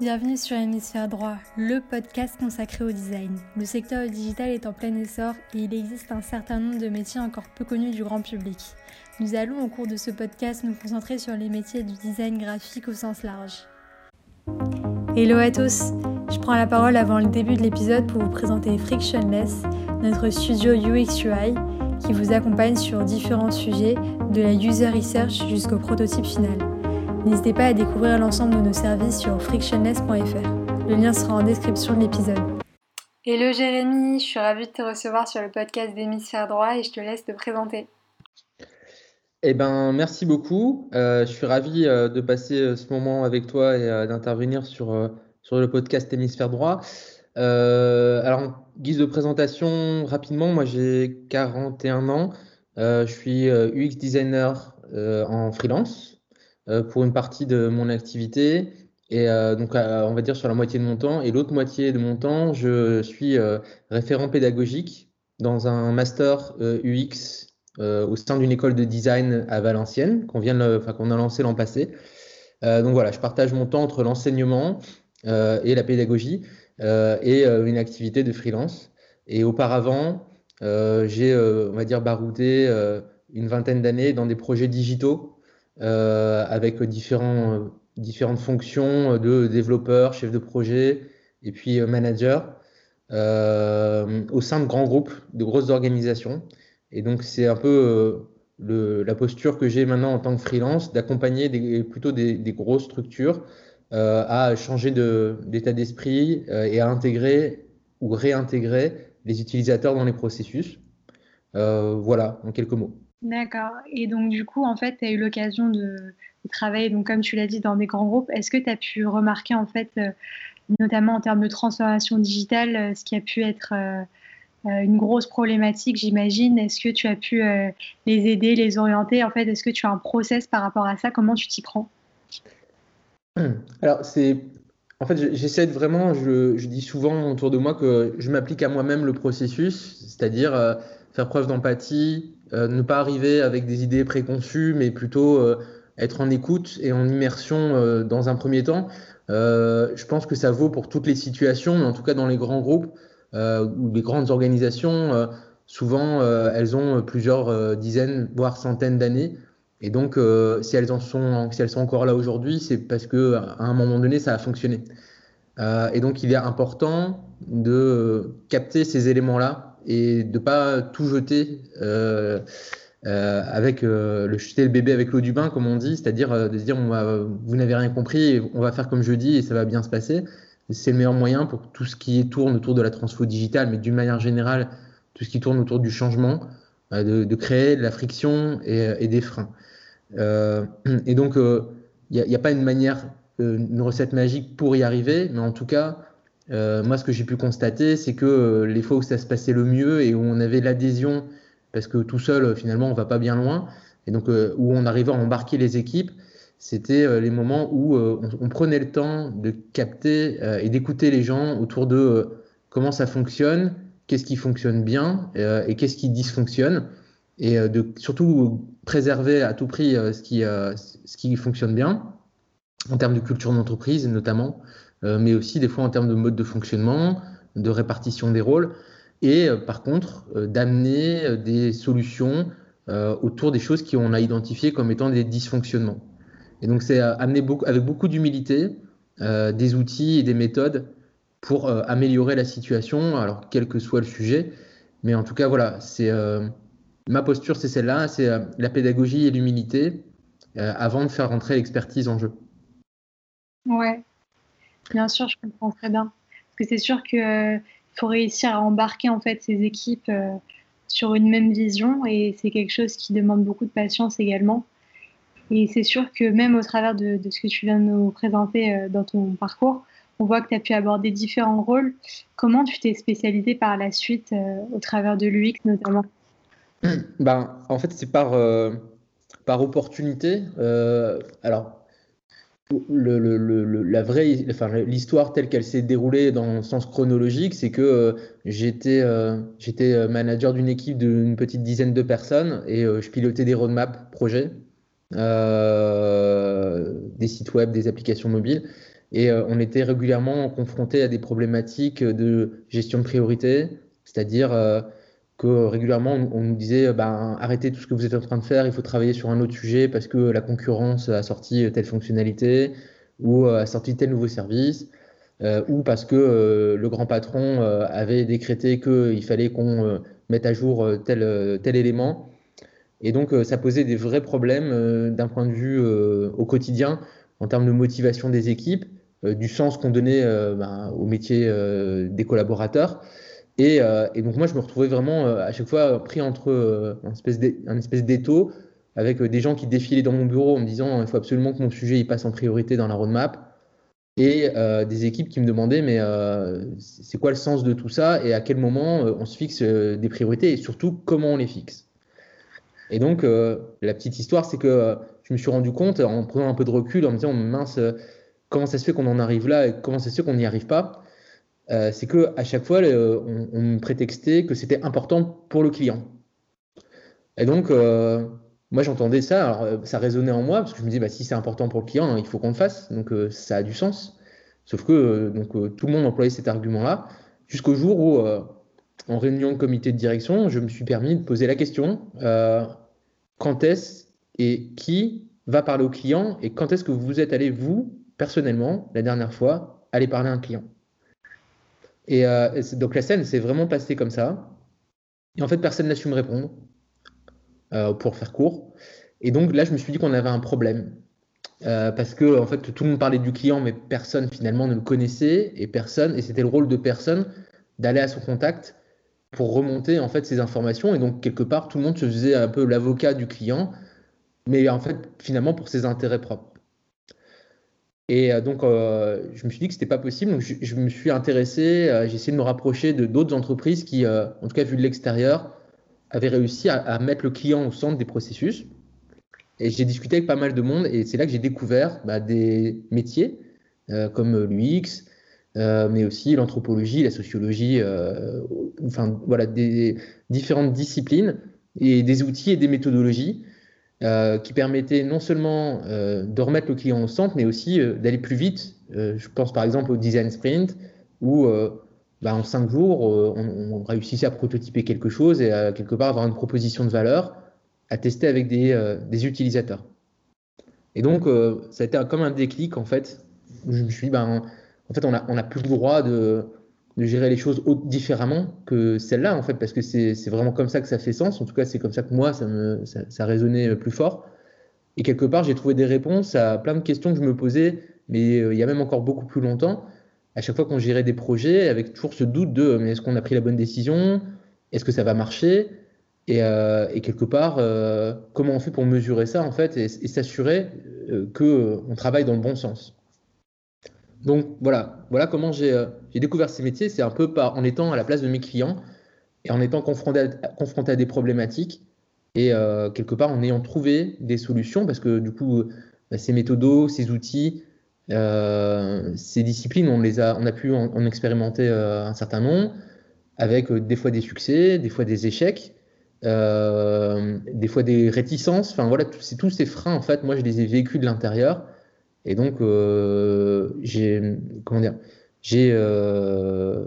Bienvenue sur Hémisphère Droit, le podcast consacré au design. Le secteur digital est en plein essor et il existe un certain nombre de métiers encore peu connus du grand public. Nous allons au cours de ce podcast nous concentrer sur les métiers du design graphique au sens large. Hello à tous, je prends la parole avant le début de l'épisode pour vous présenter Frictionless, notre studio UX UI qui vous accompagne sur différents sujets de la user research jusqu'au prototype final. N'hésitez pas à découvrir l'ensemble de nos services sur frictionless.fr. Le lien sera en description de l'épisode. Hello Jérémy, je suis ravie de te recevoir sur le podcast d'Hémisphère Droit et je te laisse te présenter. Eh ben, merci beaucoup. Euh, je suis ravi euh, de passer euh, ce moment avec toi et d'intervenir sur, sur le podcast Hémisphère Droit. alors, en guise de présentation, rapidement, moi j'ai 41 ans. je suis UX designer en freelance. Euh, pour une partie de mon activité. Et euh, donc, euh, on va dire sur la moitié de mon temps. Et l'autre moitié de mon temps, je suis référent pédagogique dans un master UX au sein d'une école de design à Valenciennes qu'on vient, qu'on a lancé l'an passé. donc voilà, je partage mon temps entre l'enseignement et la pédagogie et une activité de freelance. Et auparavant, j'ai, on va dire, baroudé une vingtaine d'années dans des projets digitaux avec différents, différentes fonctions de développeur, chef de projet et puis euh, manager euh, au sein de grands groupes, de grosses organisations. Et donc, c'est un peu le, la posture que j'ai maintenant en tant que freelance, d'accompagner plutôt des, des, grosses structures à changer d'état d'esprit et à intégrer ou réintégrer les utilisateurs dans les processus. voilà, en quelques mots. D'accord. Et donc, du coup, en fait, tu as eu l'occasion de, travailler, donc, comme tu l'as dit, dans des grands groupes. Est-ce que tu as pu remarquer, en fait, euh, notamment en termes de transformation digitale, euh, ce qui a pu être euh, une grosse problématique, j'imagine? Est-ce que tu as pu les aider, les orienter? En fait, est-ce que tu as un process par rapport à ça? Comment tu t'y prends? Alors, c'est. En fait, j'essaie de vraiment, je, je, dis souvent autour de moi que je m'applique à moi-même le processus, c'est-à-dire faire preuve d'empathie, euh, ne pas arriver avec des idées préconçues, mais plutôt euh, être en écoute et en immersion euh, dans un premier temps. je pense que ça vaut pour toutes les situations, mais en tout cas dans les grands groupes ou les grandes organisations, souvent elles ont plusieurs dizaines, voire centaines d'années. Et donc, si, elles sont, si elles sont encore là aujourd'hui, c'est parce qu'à un moment donné, ça a fonctionné. et donc, il est important de capter ces éléments-là et de pas tout jeter euh, euh, avec euh, le jeter le bébé avec l'eau du bain, comme on dit, c'est-à-dire de se dire vous n'avez rien compris, on va faire comme je dis et ça va bien se passer. C'est le meilleur moyen pour tout ce qui tourne autour de la transfo digitale, mais d'une manière générale, tout ce qui tourne autour du changement, de, créer de la friction et, des freins. et donc, il n'y a, a, pas une manière, une recette magique pour y arriver, mais en tout cas, euh, moi, ce que j'ai pu constater, c'est que euh, les fois où ça se passait le mieux et où on avait l'adhésion, parce que tout seul, finalement, on va pas bien loin, et donc euh, où on arrivait à embarquer les équipes, c'était les moments où on, prenait le temps de capter et d'écouter les gens autour de comment ça fonctionne, qu'est-ce qui fonctionne bien et qu'est-ce qui dysfonctionne, et de surtout préserver à tout prix ce, qui, fonctionne bien, en termes de culture d'entreprise notamment, euh, mais aussi des fois en termes de mode de fonctionnement, de répartition des rôles, et euh, par contre euh, d'amener des solutions autour des choses qu'on a identifiées comme étant des dysfonctionnements. Et donc c'est amener avec beaucoup d'humilité des outils et des méthodes pour améliorer la situation, alors quel que soit le sujet. Mais en tout cas, voilà, c'est ma posture, c'est celle-là, c'est la pédagogie et l'humilité avant de faire rentrer l'expertise en jeu. Ouais, Bien sûr, je comprends très bien. Parce que c'est sûr qu'il euh, faut réussir à embarquer en fait ces équipes euh, sur une même vision et c'est quelque chose qui demande beaucoup de patience également. Et c'est sûr que même au travers de, ce que tu viens de nous présenter euh, dans ton parcours, on voit que tu as pu aborder différents rôles. Comment tu t'es spécialisé par la suite au travers de l'UX notamment? Ben, En fait, c'est par, par opportunité. alors, la vraie, enfin, l'histoire telle qu'elle s'est déroulée dans le sens chronologique, c'est que euh, j'étais, euh, euh, manager d'une équipe d'une petite dizaine de personnes et je pilotais des roadmaps projets, des sites web, des applications mobiles. Et on était régulièrement confronté à des problématiques de gestion de priorité, c'est-à-dire que régulièrement on, nous disait ben, arrêtez tout ce que vous êtes en train de faire, il faut travailler sur un autre sujet parce que la concurrence a sorti telle fonctionnalité ou a sorti tel nouveau service. ou parce que le grand patron avait décrété qu'il fallait qu'on mette à jour tel, tel élément. Et donc, euh, ça posait des vrais problèmes euh, d'un point de vue euh, au quotidien, en termes de motivation des équipes, du sens qu'on donnait ben, au métier des collaborateurs. Et, donc, moi, je me retrouvais vraiment à chaque fois pris entre un espèce d'étau avec des gens qui défilaient dans mon bureau en me disant il faut absolument que mon sujet il passe en priorité dans la roadmap. Et des équipes qui me demandaient mais c'est quoi le sens de tout ça et à quel moment on se fixe des priorités et surtout comment on les fixe. Et donc, euh, la petite histoire, c'est que euh, je me suis rendu compte, en prenant un peu de recul, en me disant, mince, euh, comment ça se fait qu'on en arrive là et comment ça se fait qu'on n'y arrive pas? C'est que à chaque fois, on, me prétextait que c'était important pour le client. Et donc, moi, j'entendais ça, alors ça résonnait en moi, parce que je me disais, bah, si c'est important pour le client, hein, il faut qu'on le fasse, donc ça a du sens. Sauf que donc, tout le monde employait cet argument-là, jusqu'au jour où en réunion de comité de direction, je me suis permis de poser la question euh, quand est-ce et qui va parler au client et quand est-ce que vous êtes allé, vous, personnellement, la dernière fois, aller parler à un client? Et euh, donc la scène s'est vraiment passée comme ça. Et en fait, personne n'a su me répondre, euh, pour faire court. Et donc là, je me suis dit qu'on avait un problème. parce que en fait, tout le monde parlait du client, mais personne finalement ne le connaissait et personne, et c'était le rôle de personne d'aller à son contact pour remonter en fait ces informations. Et donc, quelque part, tout le monde se faisait un peu l'avocat du client, mais en fait, finalement, pour ses intérêts propres. Et euh, donc, euh, je me suis dit que c'était pas possible. Donc, je, me suis intéressé, euh, j'ai essayé de me rapprocher de d'autres entreprises qui, en tout cas, vu de l'extérieur, avaient réussi à, mettre le client au centre des processus. Et j'ai discuté avec pas mal de monde, et c'est là que j'ai découvert bah, des métiers comme l'UX, mais aussi l'anthropologie, la sociologie, enfin voilà, des différentes disciplines et des outils et des méthodologies euh, qui permettaient non seulement de remettre le client au centre, mais aussi d'aller plus vite. je pense par exemple au design sprint où bah, en cinq jours, on, réussissait à prototyper quelque chose et à quelque part avoir une proposition de valeur à tester avec des, des utilisateurs. Et donc, ça a été comme un déclic en fait. Je me suis dit, ben, en fait, on n'a plus le droit de, gérer les choses différemment que celle-là, en fait, parce que c'est vraiment comme ça que ça fait sens. En tout cas, c'est comme ça que moi, ça, me, ça, résonnait plus fort. Et quelque part, j'ai trouvé des réponses à plein de questions que je me posais, mais euh, il y a même encore beaucoup plus longtemps. À chaque fois qu'on gérait des projets, avec toujours ce doute de mais est-ce qu'on a pris la bonne décision? Est-ce que ça va marcher? Et, euh, quelque part, euh, comment on fait pour mesurer ça, en fait, et, et s'assurer qu'on travaille dans le bon sens? Donc voilà, voilà comment euh, j'ai découvert ces métiers. C'est un peu en étant à la place de mes clients et en étant confronté à, des problématiques et euh, quelque part en ayant trouvé des solutions parce que du coup, bah, ces méthodos, ces outils, euh, ces disciplines, on, les a, on a pu en, expérimenter un certain nombre avec des fois des succès, des fois des échecs. des fois des réticences, enfin voilà, c'est tous ces freins en fait, moi je les ai vécus de l'intérieur et donc, euh, j'ai comment dire, j'ai euh,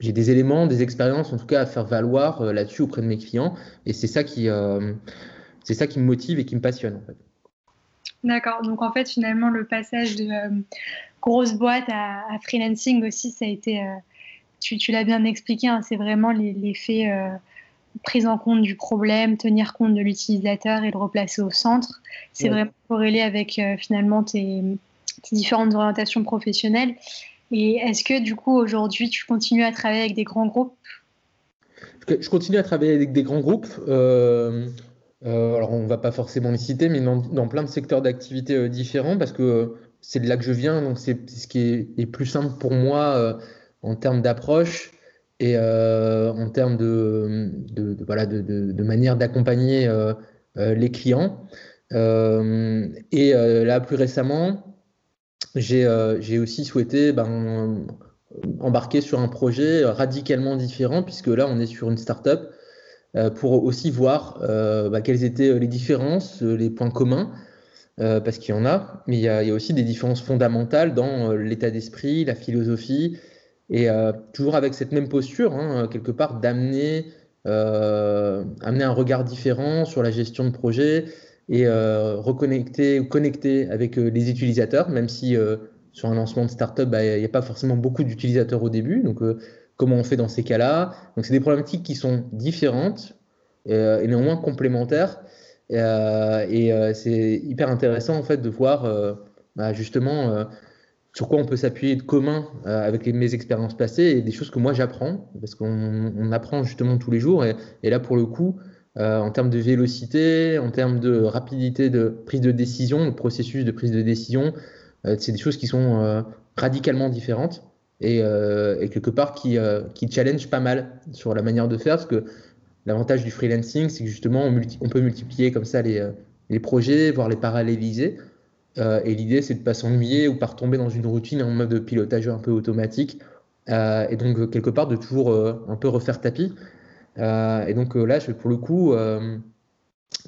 j'ai des éléments, des expériences, en tout cas, à faire valoir euh, là-dessus auprès de mes clients. Et c'est ça qui c'est ça qui me motive et qui me passionne en fait. D'accord. Donc en fait, finalement, le passage de grosse boîte à, freelancing aussi, ça a été, tu, tu l'as bien expliqué, hein, c'est vraiment l'effet prise en compte du problème, tenir compte de l'utilisateur et le replacer au centre. C'est vraiment corrélé avec euh, finalement tes, différentes orientations professionnelles. Et est-ce que du coup aujourd'hui tu continues à travailler avec des grands groupes? Je continue à travailler avec des grands groupes. Euh, euh, alors on ne va pas forcément les citer, mais dans, plein de secteurs d'activité différents parce que c'est de là que je viens, donc c'est ce qui est, est, plus simple pour moi en termes d'approche et euh, en termes de, voilà, de, manière d'accompagner euh, euh, les clients. et là, plus récemment, j'ai aussi souhaité ben, embarquer sur un projet radicalement différent, puisque là, on est sur une start-up, pour aussi voir bah, quelles étaient les différences, les points communs, parce qu'il y en a, mais il y, a, aussi des différences fondamentales dans l'état d'esprit, la philosophie, et toujours avec cette même posture, hein, quelque part, d'amener amener un regard différent sur la gestion de projet et reconnecter ou connecter avec les utilisateurs, même si sur un lancement de startup, bah, il n'y a pas forcément beaucoup d'utilisateurs au début. Donc, comment on fait dans ces cas-là? Donc, c'est des problématiques qui sont différentes et néanmoins complémentaires. Euh, et euh, c'est hyper intéressant en fait de voir euh, bah, justement sur quoi on peut s'appuyer de commun avec mes expériences passées et des choses que moi j'apprends, parce qu'on apprend justement tous les jours. Et, là, pour le coup, en termes de vélocité, en termes de rapidité de prise de décision, le processus de prise de décision, c'est des choses qui sont radicalement différentes et, quelque part qui, qui challenge pas mal sur la manière de faire, parce que L'avantage du freelancing, c'est que justement, on, peut multiplier comme ça les, euh, les projets, voire les paralléliser. Euh, et l'idée, c'est de ne pas s'ennuyer ou pas retomber dans une routine en mode pilotage un peu automatique. Euh, et donc, quelque part, de toujours un peu refaire tapis. et donc là, pour le coup,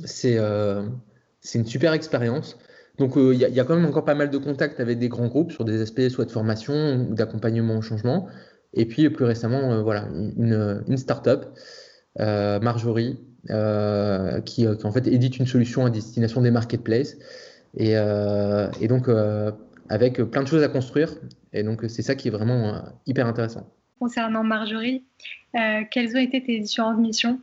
c'est une super expérience. Donc, il y, a quand même encore pas mal de contacts avec des grands groupes sur des aspects soit de formation ou d'accompagnement au changement. Et puis, plus récemment, voilà, une, une start-up euh, Marjorie, euh, qui, en fait édite une solution à destination des marketplaces. Et, euh, donc, avec plein de choses à construire. Et donc, c'est ça qui est vraiment hyper intéressant. Concernant Marjorie, quelles ont été tes différentes missions?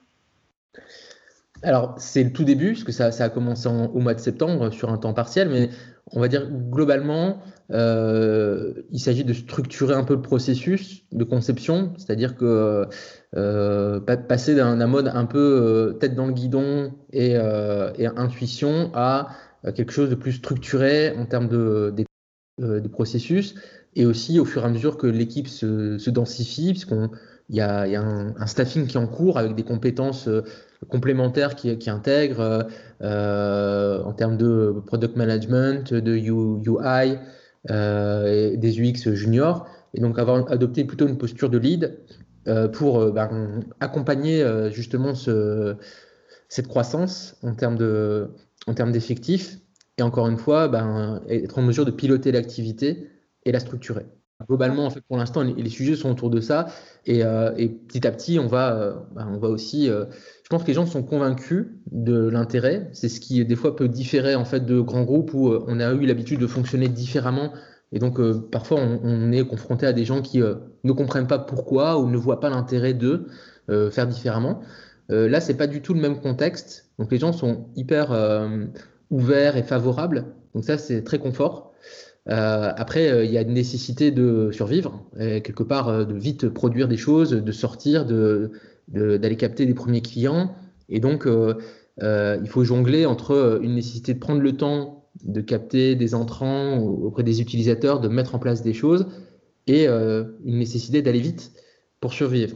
Alors, c'est le tout début, parce que ça, a commencé au mois de septembre sur un temps partiel, mais on va dire globalement, euh, il s'agit de structurer un peu le processus de conception, c'est-à-dire que euh, passer d'un mode un peu euh, tête dans le guidon et, intuition à quelque chose de plus structuré en termes de, processus, et aussi au fur et à mesure que l'équipe se, densifie, puisqu'il y a, un, staffing qui est en cours avec des compétences complémentaires qui, intègrent euh, en termes de product management, de UI, euh, des UX juniors, et donc avoir adopté plutôt une posture de lead euh, pour ben, accompagner justement ce, cette croissance en termes de en termes d'effectifs et encore une fois ben, être en mesure de piloter l'activité et la structurer. Globalement, en fait, pour l'instant, les, sujets sont autour de ça. Et, euh, petit à petit, on va, euh, bah, on va aussi. Euh, je pense que les gens sont convaincus de l'intérêt. C'est ce qui, des fois, peut différer en fait, de grands groupes où on a eu l'habitude de fonctionner différemment. Et donc, parfois, on, est confronté à des gens qui ne comprennent pas pourquoi ou ne voient pas l'intérêt de faire différemment. là, c'est pas du tout le même contexte. Donc, les gens sont hyper ouverts et favorables. Donc, ça, c'est très confort. Euh, après, euh, il y a une nécessité de survivre, quelque part euh, de vite produire des choses, de sortir, d'aller de, capter des premiers clients. Et donc, il faut jongler entre une nécessité de prendre le temps de capter des entrants auprès des utilisateurs, de mettre en place des choses, et une nécessité d'aller vite pour survivre.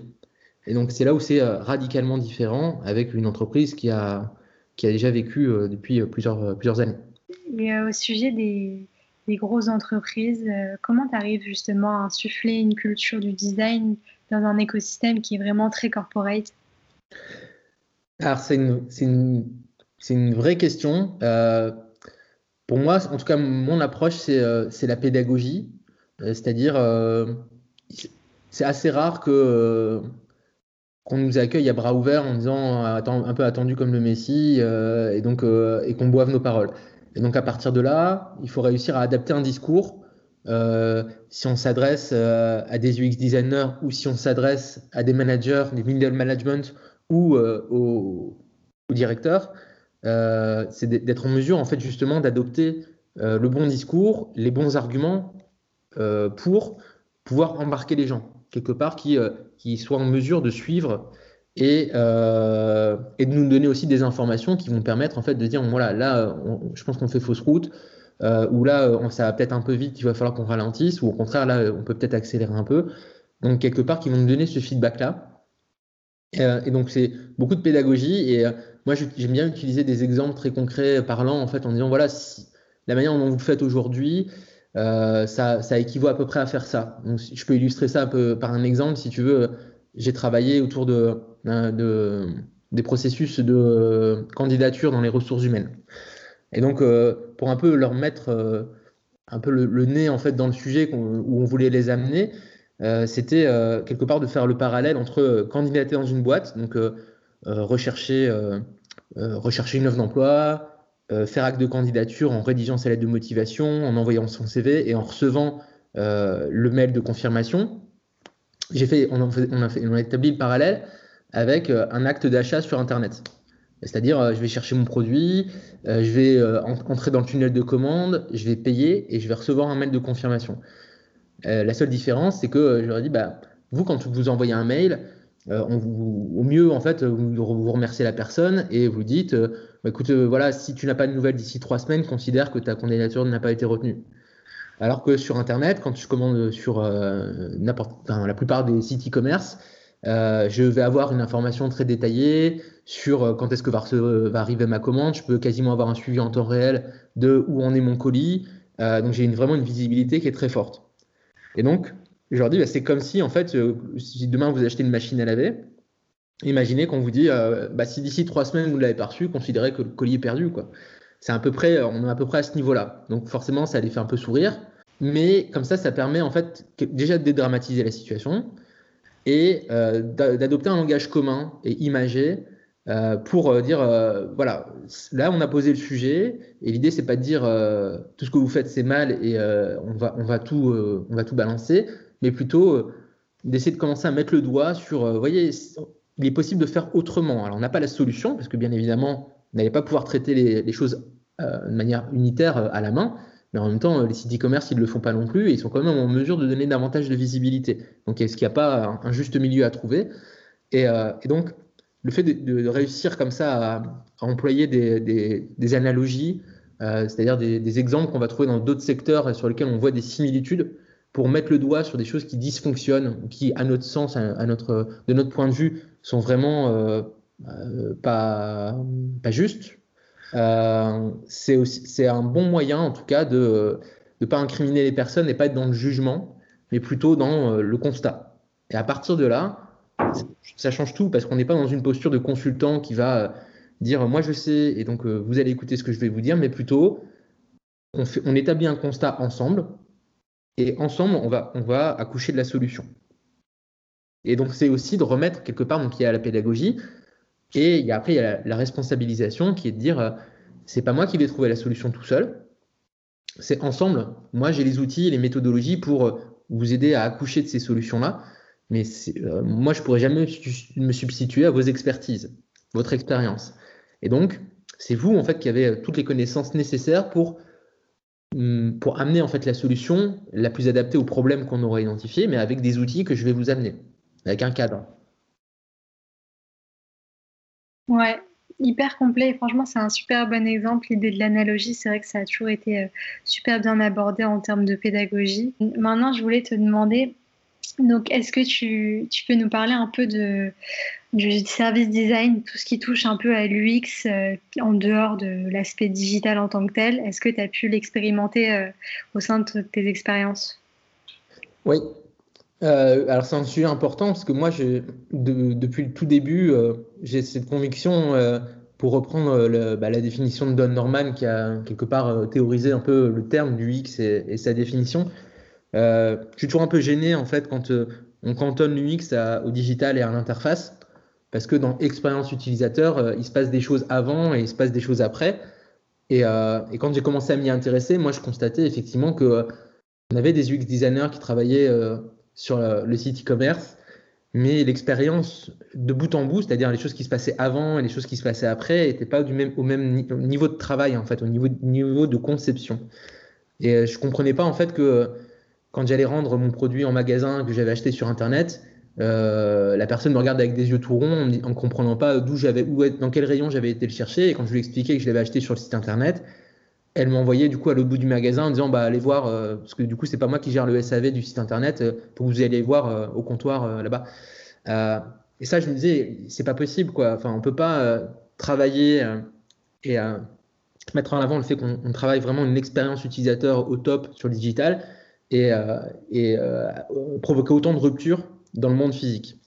Et donc, c'est là où c'est radicalement différent avec une entreprise qui a, qui a déjà vécu depuis plusieurs, plusieurs années. Et au sujet des, des grosses entreprises. Euh, comment tu arrives justement à insuffler une culture du design dans un écosystème qui est vraiment très corporate? Alors, c'est une, une, une, vraie question. Euh, pour moi, en tout cas, mon approche, c'est euh, la pédagogie. C'est-à-dire, c'est assez rare que qu'on nous accueille à bras ouverts en disant un peu attendu comme le Messie et donc et qu'on boive nos paroles. Et donc à partir de là, il faut réussir à adapter un discours. Euh, si on s'adresse euh, à des UX designers ou si on s'adresse à des managers, des middle management ou euh, aux, directeurs, c'est d'être en mesure en fait justement d'adopter le bon discours, les bons arguments pour pouvoir embarquer les gens quelque part qui, qui soient en mesure de suivre et, euh, et, de nous donner aussi des informations qui vont permettre en fait de dire voilà là je pense qu'on fait fausse route euh, ou là ça va peut-être un peu vite il va falloir qu'on ralentisse ou au contraire là on peut peut-être accélérer un peu. Donc quelque part qui vont nous donner ce feedback là euh, et donc c'est beaucoup de pédagogie et euh, moi j'aime bien utiliser des exemples très concrets parlants en fait en disant voilà la manière dont vous le faites aujourd'hui ça, ça équivaut à peu près à faire ça donc je peux illustrer ça un peu par un exemple si tu veux j'ai travaillé autour de, des processus de candidature dans les ressources humaines. Et donc, pour un peu leur mettre un peu le, nez en fait dans le sujet où on voulait les amener, c'était quelque part de faire le parallèle entre candidater dans une boîte, donc rechercher, rechercher une offre d'emploi, faire acte de candidature en rédigeant sa lettre de motivation, en envoyant son CV et en recevant le mail de confirmation. J'ai fait, on, a établi le parallèle avec un acte d'achat sur Internet. C'est-à-dire, euh, je vais chercher mon produit, euh, je vais euh, entrer dans le tunnel de commande, je vais payer et je vais recevoir un mail de confirmation. la seule différence, c'est que j'aurais dit, bah, vous, quand vous envoyez un mail, vous, au mieux, en fait, vous, remerciez la personne et vous dites, bah, écoute, voilà, si tu n'as pas de nouvelles d'ici trois semaines, considère que ta candidature n'a pas été retenue. Alors que sur Internet, quand je commande sur n'importe, la plupart des sites e-commerce, je vais avoir une information très détaillée sur euh, quand est-ce que va, arriver ma commande. Je peux quasiment avoir un suivi en temps réel de où en est mon colis. Euh, donc j'ai vraiment une visibilité qui est très forte. Et donc, je leur dis, bah, c'est comme si, en fait, euh, si demain vous achetez une machine à laver, imaginez qu'on vous dit, bah, si d'ici trois semaines vous ne l'avez pas reçu, considérez que le colis est perdu. Quoi. C'est à peu près, on est à peu près à ce niveau-là. Donc forcément, ça les fait un peu sourire. Mais comme ça, ça permet en fait déjà de dédramatiser la situation et d'adopter un langage commun et imagé euh, pour euh, dire euh, voilà, là on a posé le sujet et l'idée c'est pas de dire tout ce que vous faites c'est mal et on, va, on, va tout, on va tout balancer, mais plutôt d'essayer de commencer à mettre le doigt sur, voyez, il est possible de faire autrement. Alors on n'a pas la solution parce que bien évidemment, vous n'allez pas pouvoir traiter les, choses de manière unitaire à la main, mais en même temps, les sites e-commerce, ils ne le font pas non plus et ils sont quand même en mesure de donner davantage de visibilité. Donc, est-ce qu'il n'y a pas un, juste milieu à trouver? Et, donc, le fait de, réussir comme ça à, employer des, analogies, euh, c'est-à-dire des, exemples qu'on va trouver dans d'autres secteurs sur lesquels on voit des similitudes, pour mettre le doigt sur des choses qui dysfonctionnent, qui, à notre sens, à, notre, de notre point de vue, sont vraiment euh, euh, pas, pas justes. c'est un bon moyen, en tout cas, de ne pas incriminer les personnes et pas être dans le jugement, mais plutôt dans le constat. Et à partir de là, ça change tout parce qu'on n'est pas dans une posture de consultant qui va euh, dire moi je sais et donc euh, vous allez écouter ce que je vais vous dire, mais plutôt on, fait, on établit un constat ensemble et ensemble on va, on va accoucher de la solution. Et donc c'est aussi de remettre quelque part, donc il y a la pédagogie et après il y a la, responsabilisation qui est de dire euh, c'est pas moi qui vais trouver la solution tout seul, c'est ensemble. Moi j'ai les outils, les méthodologies pour vous aider à accoucher de ces solutions-là. Mais euh, moi, je pourrais jamais me substituer à vos expertises, votre expérience. Et donc, c'est vous en fait qui avez euh, toutes les connaissances nécessaires pour hum, pour amener en fait la solution la plus adaptée au problème qu'on aura identifié, mais avec des outils que je vais vous amener, avec un cadre. Ouais, hyper complet. franchement, c'est un super bon exemple. L'idée de l'analogie, c'est vrai que ça a toujours été euh, super bien abordé en termes de pédagogie. Maintenant, je voulais te demander, donc, est-ce que tu, peux nous parler un peu de, du service design, tout ce qui touche un peu à l'UX euh, en dehors de l'aspect digital en tant que tel? Est-ce que tu as pu l'expérimenter euh, au sein de tes expériences? Oui. Euh, alors, c'est un sujet important parce que moi, depuis le tout début, j'ai cette conviction, pour reprendre bah, la définition de Don Norman, qui a quelque part théorisé un peu le terme du UX et sa définition euh, je suis toujours un peu gêné en fait quand euh, on cantonne l'UX au digital et à l'interface, parce que dans expérience utilisateur, euh, il se passe des choses avant et il se passe des choses après. Et, quand j'ai commencé à m'y intéresser, moi je constatais effectivement que on avait des UX designers qui travaillaient sur le site e-commerce, mais l'expérience de bout en bout, c'est-à-dire les choses qui se passaient avant et les choses qui se passaient après, n'étaient pas au même niveau de travail en fait, au niveau, de conception. Et je comprenais pas en fait que quand j'allais rendre mon produit en magasin que j'avais acheté sur Internet, euh, la personne me regarde avec des yeux tout ronds en ne comprenant pas d'où j'avais, dans quel rayon j'avais été le chercher. Et quand je lui expliquais que je l'avais acheté sur le site Internet, elle m'envoyait du coup à l'autre bout du magasin en disant bah allez voir euh, parce que du coup c'est pas moi qui gère le SAV du site internet euh, pour que vous allez voir au comptoir là-bas et ça je me disais c'est pas possible quoi enfin on peut pas travailler et mettre en avant le fait qu'on travaille vraiment une expérience utilisateur au top sur le digital et, euh, euh, provoquer autant de ruptures dans le monde physique.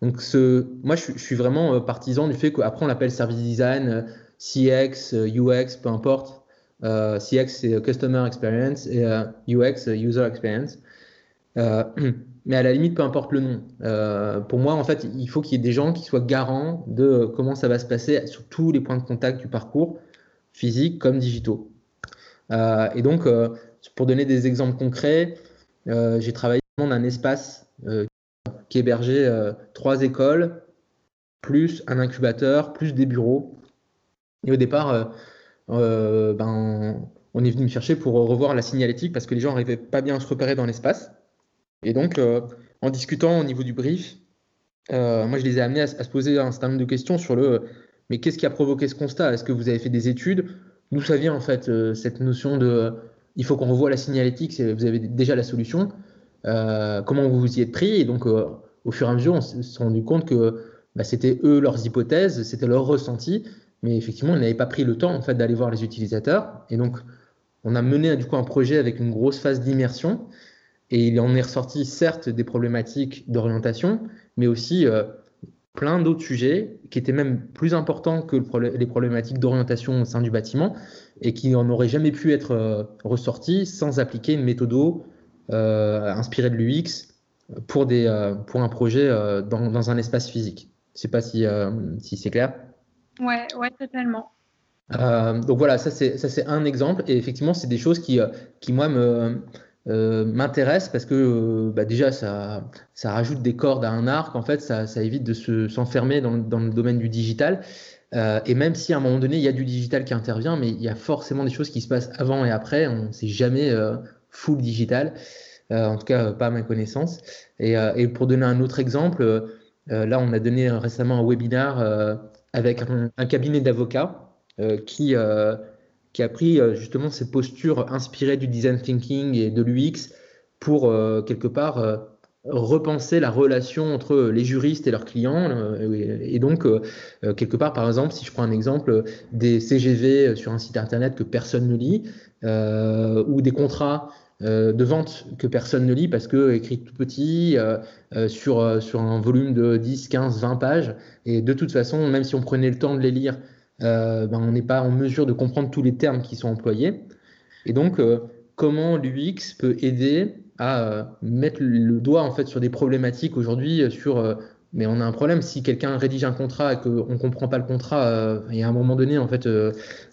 Donc ce, moi, je, suis vraiment euh, partisan du fait qu'après on l'appelle service design, CX, UX, peu importe. CX, c'est Customer Experience et UX, User Experience. mais à la limite, peu importe le nom. pour moi, en fait, il faut qu'il y ait des gens qui soient garants de comment ça va se passer sur tous les points de contact du parcours, physiques comme digitaux. et donc, pour donner des exemples concrets, j'ai travaillé dans un espace qui hébergeait trois écoles, plus un incubateur, plus des bureaux. Et au départ, euh, euh, ben, on est venu me chercher pour revoir la signalétique parce que les gens n'arrivaient pas bien à se repérer dans l'espace. Et donc, euh, en discutant au niveau du brief, moi, je les ai amenés à, se poser un certain nombre de questions sur le mais qu'est-ce qui a provoqué ce constat? Est-ce que vous avez fait des études? D'où ça vient en fait cette notion de il faut qu'on revoie la signalétique Vous avez déjà la solution. comment vous vous y êtes pris? Et donc, au fur et à mesure, on s'est rendu compte que bah, c'était eux leurs hypothèses, c'était leur ressenti, mais effectivement, ils n'avaient pas pris le temps en fait d'aller voir les utilisateurs. Et donc, on a mené du coup un projet avec une grosse phase d'immersion, et il en est ressorti certes des problématiques d'orientation, mais aussi euh, plein d'autres sujets qui étaient même plus importants que les problématiques d'orientation au sein du bâtiment et qui n'en auraient jamais pu être euh, ressortis sans appliquer une méthode euh, inspirée de l'UX pour, des, pour un projet dans, un espace physique. Je sais pas si, euh, si c'est clair. Ouais, ouais, totalement. Euh, donc voilà, ça c'est un exemple. Et effectivement, c'est des choses qui, euh, qui moi, me, m'intéressent parce que bah, déjà, ça, ça rajoute des cordes à un arc. En fait, ça, ça évite de se, s'enfermer dans, dans, le domaine du digital. et même si à un moment donné, il y a du digital qui intervient, mais il y a forcément des choses qui se passent avant et après. On ne sait jamais full digital. en tout cas, pas à ma connaissance. Et, et pour donner un autre exemple, euh, là, on a donné récemment un webinaire euh, avec un, cabinet d'avocats euh, qui, qui a pris justement ces postures inspirées du design thinking et de l'UX pour quelque part repenser la relation entre les juristes et leurs clients. Et donc, quelque part, par exemple, si je prends un exemple, des CGV sur un site internet que personne ne lit, ou des contrats euh, de vente que personne ne lit parce que écrit tout petit euh, euh, sur, sur un volume de 10, 15, 20 pages. Et de toute façon, même si on prenait le temps de les lire, ben, on n'est pas en mesure de comprendre tous les termes qui sont employés. Et donc, comment l'UX peut aider à mettre le doigt en fait sur des problématiques aujourd'hui sur mais on a un problème si quelqu'un rédige un contrat et qu'on ne comprend pas le contrat et à un moment donné en fait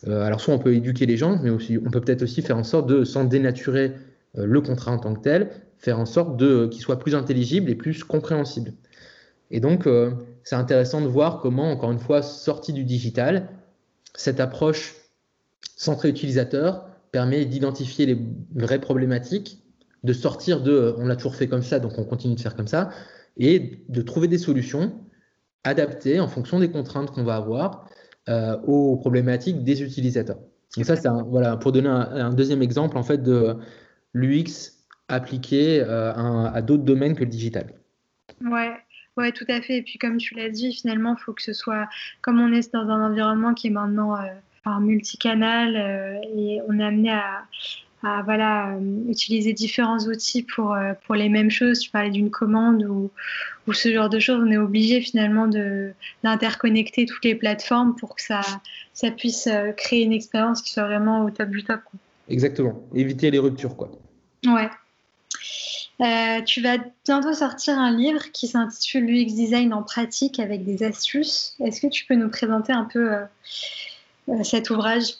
alors soit on peut éduquer les gens mais aussi on peut peut-être aussi faire en sorte de s'en dénaturer euh, le contrat en tant que tel, faire en sorte qu'il soit plus intelligible et plus compréhensible. Et donc, euh, c'est intéressant de voir comment, encore une fois, sorti du digital, cette approche centrée utilisateur permet d'identifier les vraies problématiques, de sortir de euh, on l'a toujours fait comme ça, donc on continue de faire comme ça, et de trouver des solutions adaptées en fonction des contraintes qu'on va avoir aux problématiques des utilisateurs. Et ça, c'est voilà, pour donner un, deuxième exemple en fait de l'UX appliqué euh, à, d'autres domaines que le digital. Ouais, ouais, tout à fait. Et puis comme tu l'as dit, finalement, il faut que ce soit, comme on est dans un environnement qui est maintenant euh, multicanal euh, et on est amené à, voilà, utiliser différents outils pour, pour les mêmes choses. Tu parlais d'une commande ou, ou, ce genre de choses. On est obligé finalement d'interconnecter toutes les plateformes pour que ça, ça puisse créer une expérience qui soit vraiment au top du top. Exactement. Éviter les ruptures, quoi. Ouais. Euh, tu vas bientôt sortir un livre qui s'intitule l'UX Design en pratique avec des astuces. Est-ce que tu peux nous présenter un peu euh, euh, cet ouvrage?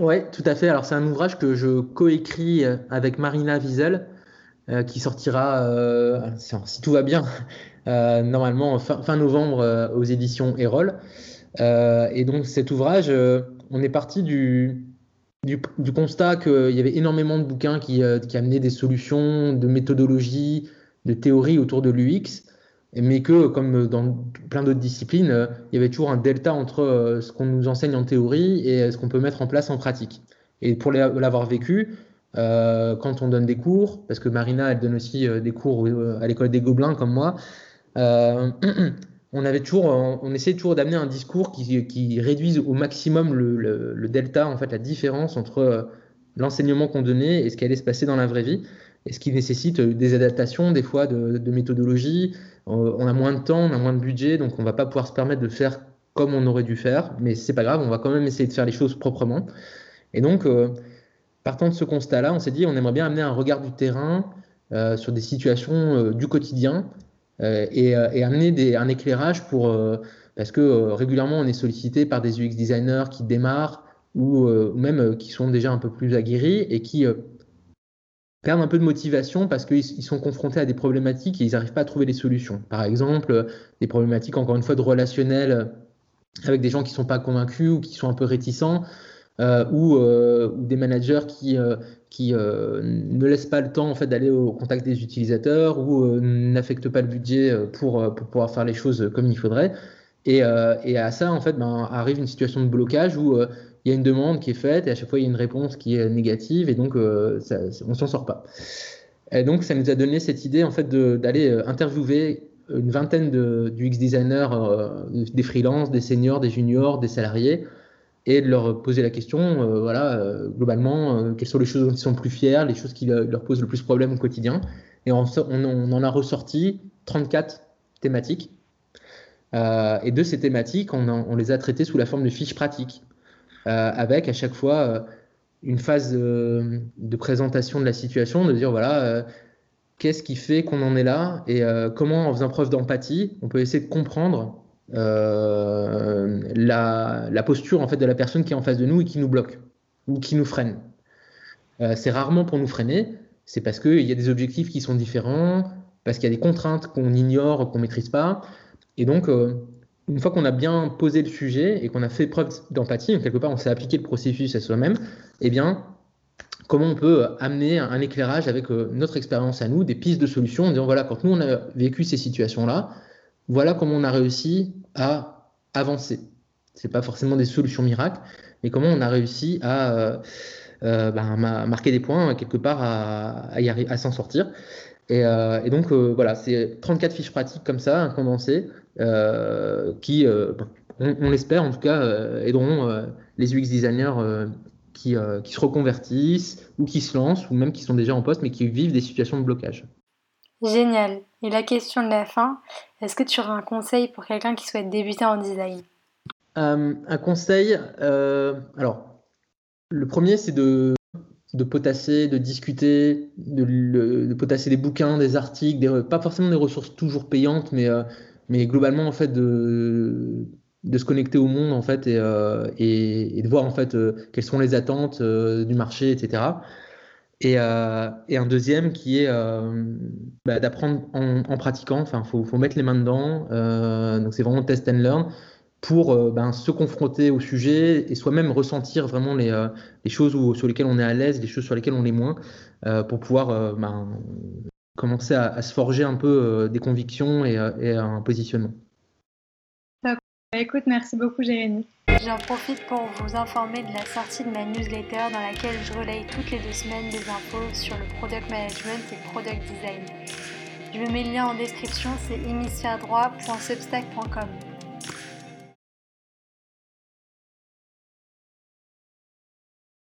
Oui, tout à fait. Alors, c'est un ouvrage que je coécris avec Marina Wiesel, qui sortira, si tout va bien, normalement fin, novembre aux éditions Erol. et donc, cet ouvrage, on est parti du, du, constat qu'il y avait énormément de bouquins qui, euh, qui, amenaient des solutions, de méthodologies, de théories autour de l'UX, mais que, comme dans plein d'autres disciplines, euh, il y avait toujours un delta entre euh, ce qu'on nous enseigne en théorie et ce qu'on peut mettre en place en pratique. Et pour l'avoir vécu, quand on donne des cours, parce que Marina, elle donne aussi des cours à l'école des Gobelins comme moi, on avait toujours, on, essayait toujours d'amener un discours qui, réduise au maximum le, delta, en fait, la différence entre euh, l'enseignement qu'on donnait et ce qui allait se passer dans la vraie vie, et ce qui nécessite euh, des adaptations, des fois de, méthodologie. On a moins de temps, on a moins de budget, donc on va pas pouvoir se permettre de faire comme on aurait dû faire, mais c'est pas grave, on va quand même essayer de faire les choses proprement. Et donc, euh, partant de ce constat-là, on s'est dit, on aimerait bien amener un regard du terrain euh, sur des situations euh, du quotidien et, amener un éclairage pour, parce que régulièrement, on est sollicité par des UX designers qui démarrent ou même qui sont déjà un peu plus aguerris et qui perdent un peu de motivation parce qu'ils sont confrontés à des problématiques et ils n'arrivent pas à trouver des solutions. Par exemple, des problématiques, encore une fois, de relationnel avec des gens qui ne sont pas convaincus ou qui sont un peu réticents, euh, euh, ou, des managers qui, euh, ne laissent pas le temps en fait, d'aller au contact des utilisateurs ou n'affectent pas le budget pour, pouvoir faire les choses comme il faudrait. Et, et à ça, en fait, ben, arrive une situation de blocage où il y a une demande qui est faite et à chaque fois il y a une réponse qui est négative et donc ça, on s'en sort pas. Et donc ça nous a donné cette idée en fait d'aller interviewer une vingtaine de UX designers, euh, des freelances, des seniors, des juniors, des salariés, et de leur poser la question, euh, voilà, euh, globalement, quelles sont les choses dont ils sont plus fiers, les choses qui leur posent le plus de problème au quotidien. Et on, en a ressorti 34 thématiques. et de ces thématiques, on, les a traitées sous la forme de fiches pratiques, avec à chaque fois une phase de présentation de la situation, de dire voilà, qu'est-ce qui fait qu'on en est là et euh, comment, en faisant preuve d'empathie, on peut essayer de comprendre euh, la, posture en fait de la personne qui est en face de nous et qui nous bloque ou qui nous freine. Euh, c'est rarement pour nous freiner, c'est parce qu'il y a des objectifs qui sont différents, parce qu'il y a des contraintes qu'on ignore, qu'on ne maîtrise pas. Et donc, une fois qu'on a bien posé le sujet et qu'on a fait preuve d'empathie, quelque part on s'est appliqué le processus à soi-même, eh bien, comment on peut amener un éclairage avec euh, notre expérience à nous, des pistes de solutions, en disant voilà, quand nous on a vécu ces situations-là, voilà comment on a réussi à avancer. Ce n'est pas forcément des solutions miracles, mais comment on a réussi à euh, euh, ben, marquer des points quelque part à, à s'en sortir. Et, donc voilà, c'est 34 fiches pratiques comme ça, un condensé, qui, on, on l'espère en tout cas, aideront les UX designers euh, qui, se reconvertissent ou qui se lancent ou même qui sont déjà en poste mais qui vivent des situations de blocage. Génial. Et la question de la fin, est-ce que tu aurais un conseil pour quelqu'un qui souhaite débuter en design? Euh, Un conseil, euh, alors le premier c'est de, de potasser, de discuter, de, potasser des bouquins, des articles, pas forcément des ressources toujours payantes, mais, mais globalement en fait de se connecter au monde en fait et, euh, de voir en fait euh, quelles sont les attentes euh, du marché, etc. Et, un deuxième qui est bah, d'apprendre en, pratiquant. Enfin, faut, mettre les mains dedans. donc c'est vraiment test and learn pour ben, se confronter au sujet et soi-même ressentir vraiment les, choses sur lesquelles on est à l'aise, les choses sur lesquelles on est moins, pour pouvoir ben, commencer à, à, se forger un peu des convictions et, et un positionnement. Écoute, merci beaucoup Jérémy. J'en profite pour vous informer de la sortie de ma newsletter dans laquelle je relaye toutes les deux semaines des infos sur le product management et product design. Je vous mets le lien en description, c'est hémisphère